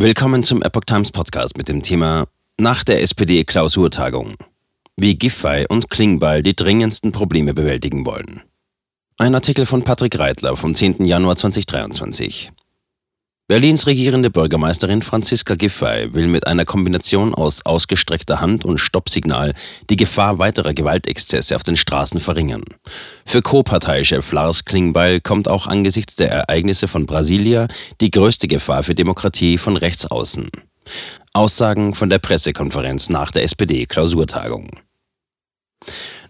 Willkommen zum Epoch Times Podcast mit dem Thema Nach der SPD-Klausurtagung. Wie Giffey und Klingbeil die dringendsten Probleme bewältigen wollen. Ein Artikel von Patrick Reitler vom 10. Januar 2023. Berlins regierende Bürgermeisterin Franziska Giffey will mit einer Kombination aus ausgestreckter Hand und Stoppsignal die Gefahr weiterer Gewaltexzesse auf den Straßen verringern. Für Co-Parteichef Lars Klingbeil kommt auch angesichts der Ereignisse von Brasilia die größte Gefahr für Demokratie von rechts außen. Aussagen von der Pressekonferenz nach der SPD-Klausurtagung.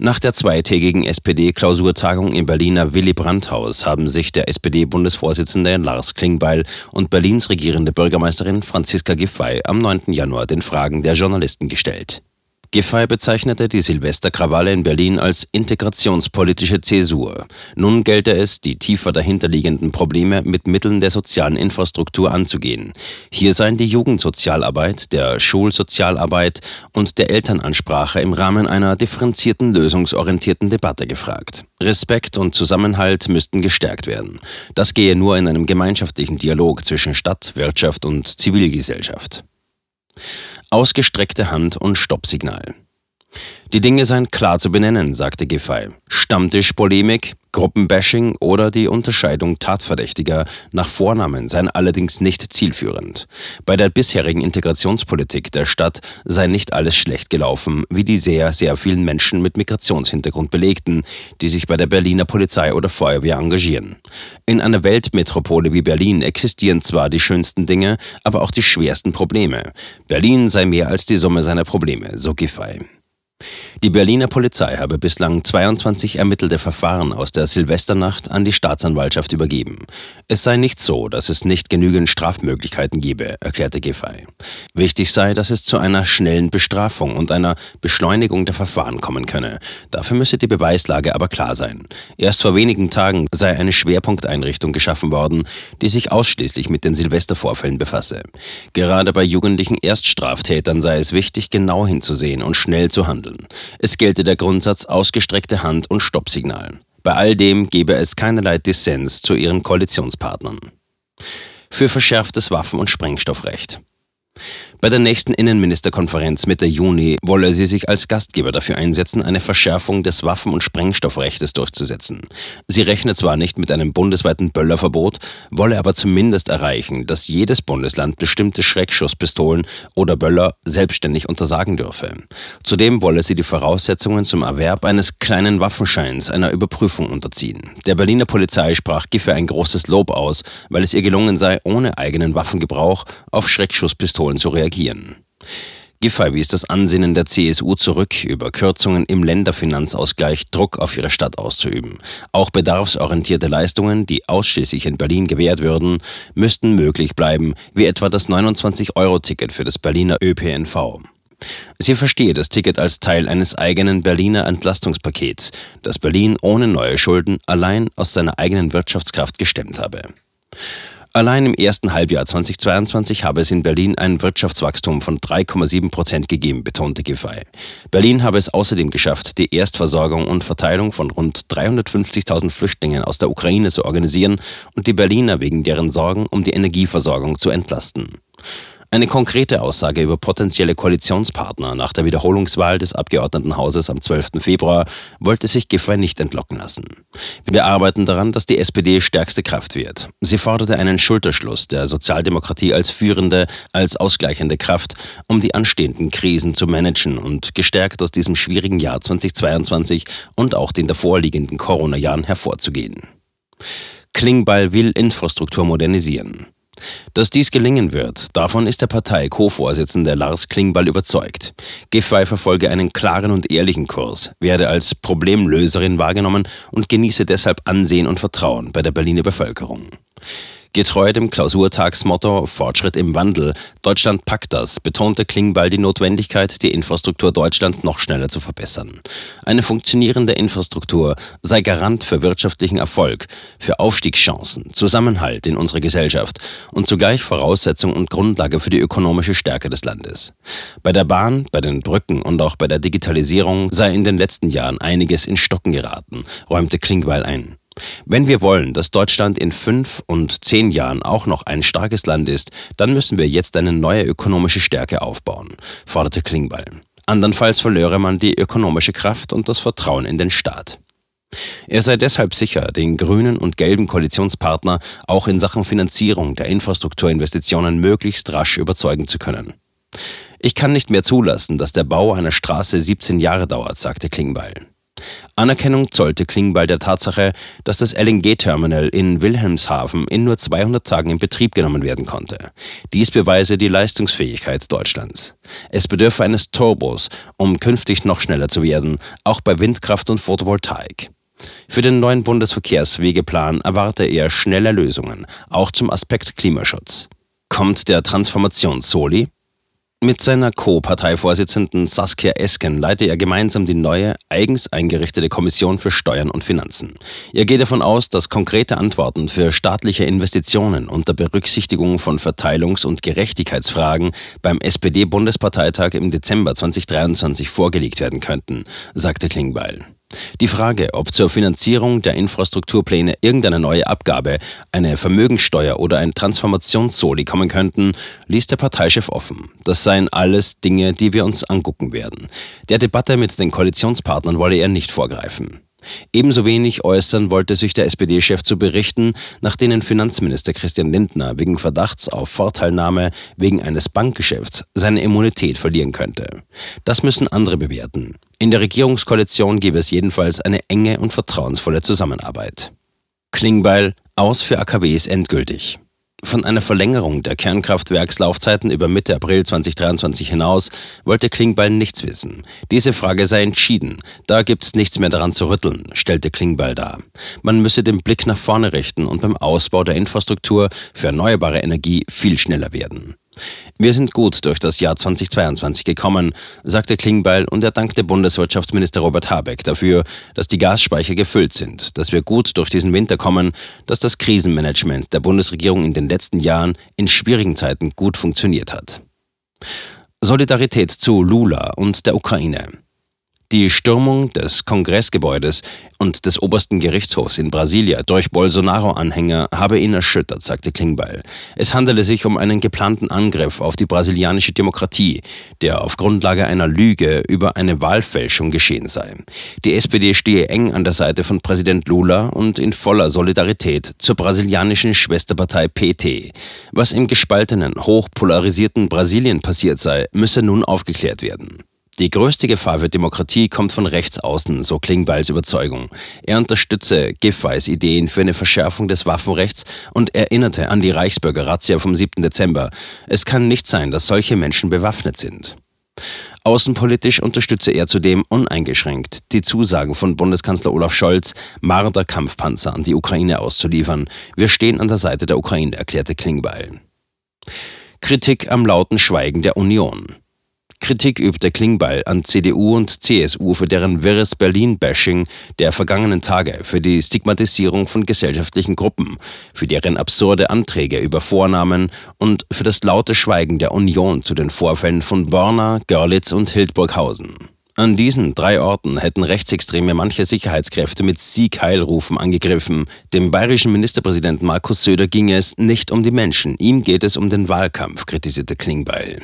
Nach der zweitägigen SPD-Klausurtagung im Berliner Willy Brandt-Haus haben sich der SPD-Bundesvorsitzende Lars Klingbeil und Berlins regierende Bürgermeisterin Franziska Giffey am 9. Januar den Fragen der Journalisten gestellt. Giffey bezeichnete die Silvesterkrawalle in Berlin als integrationspolitische Zäsur. Nun gelte es, die tiefer dahinterliegenden Probleme mit Mitteln der sozialen Infrastruktur anzugehen. Hier seien die Jugendsozialarbeit, der Schulsozialarbeit und der Elternansprache im Rahmen einer differenzierten, lösungsorientierten Debatte gefragt. Respekt und Zusammenhalt müssten gestärkt werden. Das gehe nur in einem gemeinschaftlichen Dialog zwischen Stadt, Wirtschaft und Zivilgesellschaft. Ausgestreckte Hand und Stoppsignal. Die Dinge seien klar zu benennen, sagte Giffey. Stammtischpolemik, Gruppenbashing oder die Unterscheidung Tatverdächtiger nach Vornamen seien allerdings nicht zielführend. Bei der bisherigen Integrationspolitik der Stadt sei nicht alles schlecht gelaufen, wie die sehr, sehr vielen Menschen mit Migrationshintergrund belegten, die sich bei der Berliner Polizei oder Feuerwehr engagieren. In einer Weltmetropole wie Berlin existieren zwar die schönsten Dinge, aber auch die schwersten Probleme. Berlin sei mehr als die Summe seiner Probleme, so Giffey. Die Berliner Polizei habe bislang 22 ermittelte Verfahren aus der Silvesternacht an die Staatsanwaltschaft übergeben. Es sei nicht so, dass es nicht genügend Strafmöglichkeiten gebe, erklärte Giffey. Wichtig sei, dass es zu einer schnellen Bestrafung und einer Beschleunigung der Verfahren kommen könne. Dafür müsse die Beweislage aber klar sein. Erst vor wenigen Tagen sei eine Schwerpunkteinrichtung geschaffen worden, die sich ausschließlich mit den Silvestervorfällen befasse. Gerade bei jugendlichen Erststraftätern sei es wichtig, genau hinzusehen und schnell zu handeln handeln. Es gelte der Grundsatz ausgestreckte Hand und Stoppsignal. Bei all dem gebe es keinerlei Dissens zu ihren Koalitionspartnern. Für verschärftes Waffen- und Sprengstoffrecht. Bei der nächsten Innenministerkonferenz Mitte Juni wolle sie sich als Gastgeber dafür einsetzen, eine Verschärfung des Waffen- und Sprengstoffrechtes durchzusetzen. Sie rechne zwar nicht mit einem bundesweiten Böllerverbot, wolle aber zumindest erreichen, dass jedes Bundesland bestimmte Schreckschusspistolen oder Böller selbstständig untersagen dürfe. Zudem wolle sie die Voraussetzungen zum Erwerb eines kleinen Waffenscheins einer Überprüfung unterziehen. Der Berliner Polizei sprach Giffey ein großes Lob aus, weil es ihr gelungen sei, ohne eigenen Waffengebrauch auf Schreckschusspistolen zu reagieren reagieren. Giffey wies das Ansinnen der CSU zurück, über Kürzungen im Länderfinanzausgleich Druck auf ihre Stadt auszuüben. Auch bedarfsorientierte Leistungen, die ausschließlich in Berlin gewährt würden, müssten möglich bleiben, wie etwa das 29-Euro-Ticket für das Berliner ÖPNV. Sie verstehe das Ticket als Teil eines eigenen Berliner Entlastungspakets, das Berlin ohne neue Schulden allein aus seiner eigenen Wirtschaftskraft gestemmt habe. Allein im ersten Halbjahr 2022 habe es in Berlin ein Wirtschaftswachstum von 3,7 Prozent gegeben, betonte Giffey. Berlin habe es außerdem geschafft, die Erstversorgung und Verteilung von rund 350.000 Flüchtlingen aus der Ukraine zu organisieren und die Berliner wegen deren Sorgen um die Energieversorgung zu entlasten. Eine konkrete Aussage über potenzielle Koalitionspartner nach der Wiederholungswahl des Abgeordnetenhauses am 12. Februar wollte sich Giffey nicht entlocken lassen. Wir arbeiten daran, dass die SPD stärkste Kraft wird. Sie forderte einen Schulterschluss der Sozialdemokratie als führende, als ausgleichende Kraft, um die anstehenden Krisen zu managen und gestärkt aus diesem schwierigen Jahr 2022 und auch den davorliegenden Corona-Jahren hervorzugehen. Klingbeil will Infrastruktur modernisieren. Dass dies gelingen wird, davon ist der Partei-Co-Vorsitzende Lars Klingbeil überzeugt. Giffey verfolge einen klaren und ehrlichen Kurs, werde als Problemlöserin wahrgenommen und genieße deshalb Ansehen und Vertrauen bei der Berliner Bevölkerung. Getreu dem Klausurtagsmotto Fortschritt im Wandel, Deutschland packt das, betonte Klingbeil die Notwendigkeit, die Infrastruktur Deutschlands noch schneller zu verbessern. Eine funktionierende Infrastruktur sei Garant für wirtschaftlichen Erfolg, für Aufstiegschancen, Zusammenhalt in unserer Gesellschaft und zugleich Voraussetzung und Grundlage für die ökonomische Stärke des Landes. Bei der Bahn, bei den Brücken und auch bei der Digitalisierung sei in den letzten Jahren einiges in Stocken geraten, räumte Klingbeil ein. Wenn wir wollen, dass Deutschland in fünf und zehn Jahren auch noch ein starkes Land ist, dann müssen wir jetzt eine neue ökonomische Stärke aufbauen, forderte Klingbeil. Andernfalls verlöre man die ökonomische Kraft und das Vertrauen in den Staat. Er sei deshalb sicher, den grünen und gelben Koalitionspartner auch in Sachen Finanzierung der Infrastrukturinvestitionen möglichst rasch überzeugen zu können. Ich kann nicht mehr zulassen, dass der Bau einer Straße 17 Jahre dauert, sagte Klingbeil. Anerkennung zollte Klingbeil der Tatsache, dass das LNG-Terminal in Wilhelmshaven in nur 200 Tagen in Betrieb genommen werden konnte. Dies beweise die Leistungsfähigkeit Deutschlands. Es bedürfe eines Turbos, um künftig noch schneller zu werden, auch bei Windkraft und Photovoltaik. Für den neuen Bundesverkehrswegeplan erwarte er schnelle Lösungen, auch zum Aspekt Klimaschutz. Kommt der Transformation Soli? Mit seiner Co-Parteivorsitzenden Saskia Esken leite er gemeinsam die neue, eigens eingerichtete Kommission für Steuern und Finanzen. Er geht davon aus, dass konkrete Antworten für staatliche Investitionen unter Berücksichtigung von Verteilungs- und Gerechtigkeitsfragen beim SPD-Bundesparteitag im Dezember 2023 vorgelegt werden könnten, sagte Klingbeil. Die Frage, ob zur Finanzierung der Infrastrukturpläne irgendeine neue Abgabe, eine Vermögensteuer oder ein Transformationssoli kommen könnten, ließ der Parteichef offen. Das seien alles Dinge, die wir uns angucken werden. Der Debatte mit den Koalitionspartnern wolle er nicht vorgreifen. Ebenso wenig äußern wollte sich der SPD-Chef zu Berichten, nach denen Finanzminister Christian Lindner wegen Verdachts auf Vorteilnahme wegen eines Bankgeschäfts seine Immunität verlieren könnte. Das müssen andere bewerten. In der Regierungskoalition gäbe es jedenfalls eine enge und vertrauensvolle Zusammenarbeit. Klingbeil aus für AKWs endgültig. Von einer Verlängerung der Kernkraftwerkslaufzeiten über Mitte April 2023 hinaus wollte Klingbeil nichts wissen. Diese Frage sei entschieden. Da gibt's nichts mehr daran zu rütteln, stellte Klingbeil dar. Man müsse den Blick nach vorne richten und beim Ausbau der Infrastruktur für erneuerbare Energie viel schneller werden. Wir sind gut durch das Jahr 2022 gekommen, sagte Klingbeil und er dankte Bundeswirtschaftsminister Robert Habeck dafür, dass die Gasspeicher gefüllt sind, dass wir gut durch diesen Winter kommen, dass das Krisenmanagement der Bundesregierung in den letzten Jahren in schwierigen Zeiten gut funktioniert hat. Solidarität zu Lula und der Ukraine. Die Stürmung des Kongressgebäudes und des obersten Gerichtshofs in Brasilia durch Bolsonaro-Anhänger habe ihn erschüttert, sagte Klingbeil. Es handele sich um einen geplanten Angriff auf die brasilianische Demokratie, der auf Grundlage einer Lüge über eine Wahlfälschung geschehen sei. Die SPD stehe eng an der Seite von Präsident Lula und in voller Solidarität zur brasilianischen Schwesterpartei PT. Was im gespaltenen, hochpolarisierten Brasilien passiert sei, müsse nun aufgeklärt werden. Die größte Gefahr für Demokratie kommt von rechts außen, so Klingbeils Überzeugung. Er unterstütze Giffey's Ideen für eine Verschärfung des Waffenrechts und erinnerte an die Reichsbürger-Razzia vom 7. Dezember. Es kann nicht sein, dass solche Menschen bewaffnet sind. Außenpolitisch unterstütze er zudem uneingeschränkt die Zusagen von Bundeskanzler Olaf Scholz, Marder-Kampfpanzer an die Ukraine auszuliefern. Wir stehen an der Seite der Ukraine, erklärte Klingbeil. Kritik am lauten Schweigen der Union. Kritik übte Klingbeil an CDU und CSU für deren wirres Berlin-Bashing der vergangenen Tage, für die Stigmatisierung von gesellschaftlichen Gruppen, für deren absurde Anträge über Vornamen und für das laute Schweigen der Union zu den Vorfällen von Borna, Görlitz und Hildburghausen. An diesen drei Orten hätten Rechtsextreme manche Sicherheitskräfte mit Sieg-Heilrufen angegriffen. Dem bayerischen Ministerpräsidenten Markus Söder ging es nicht um die Menschen, ihm geht es um den Wahlkampf, kritisierte Klingbeil.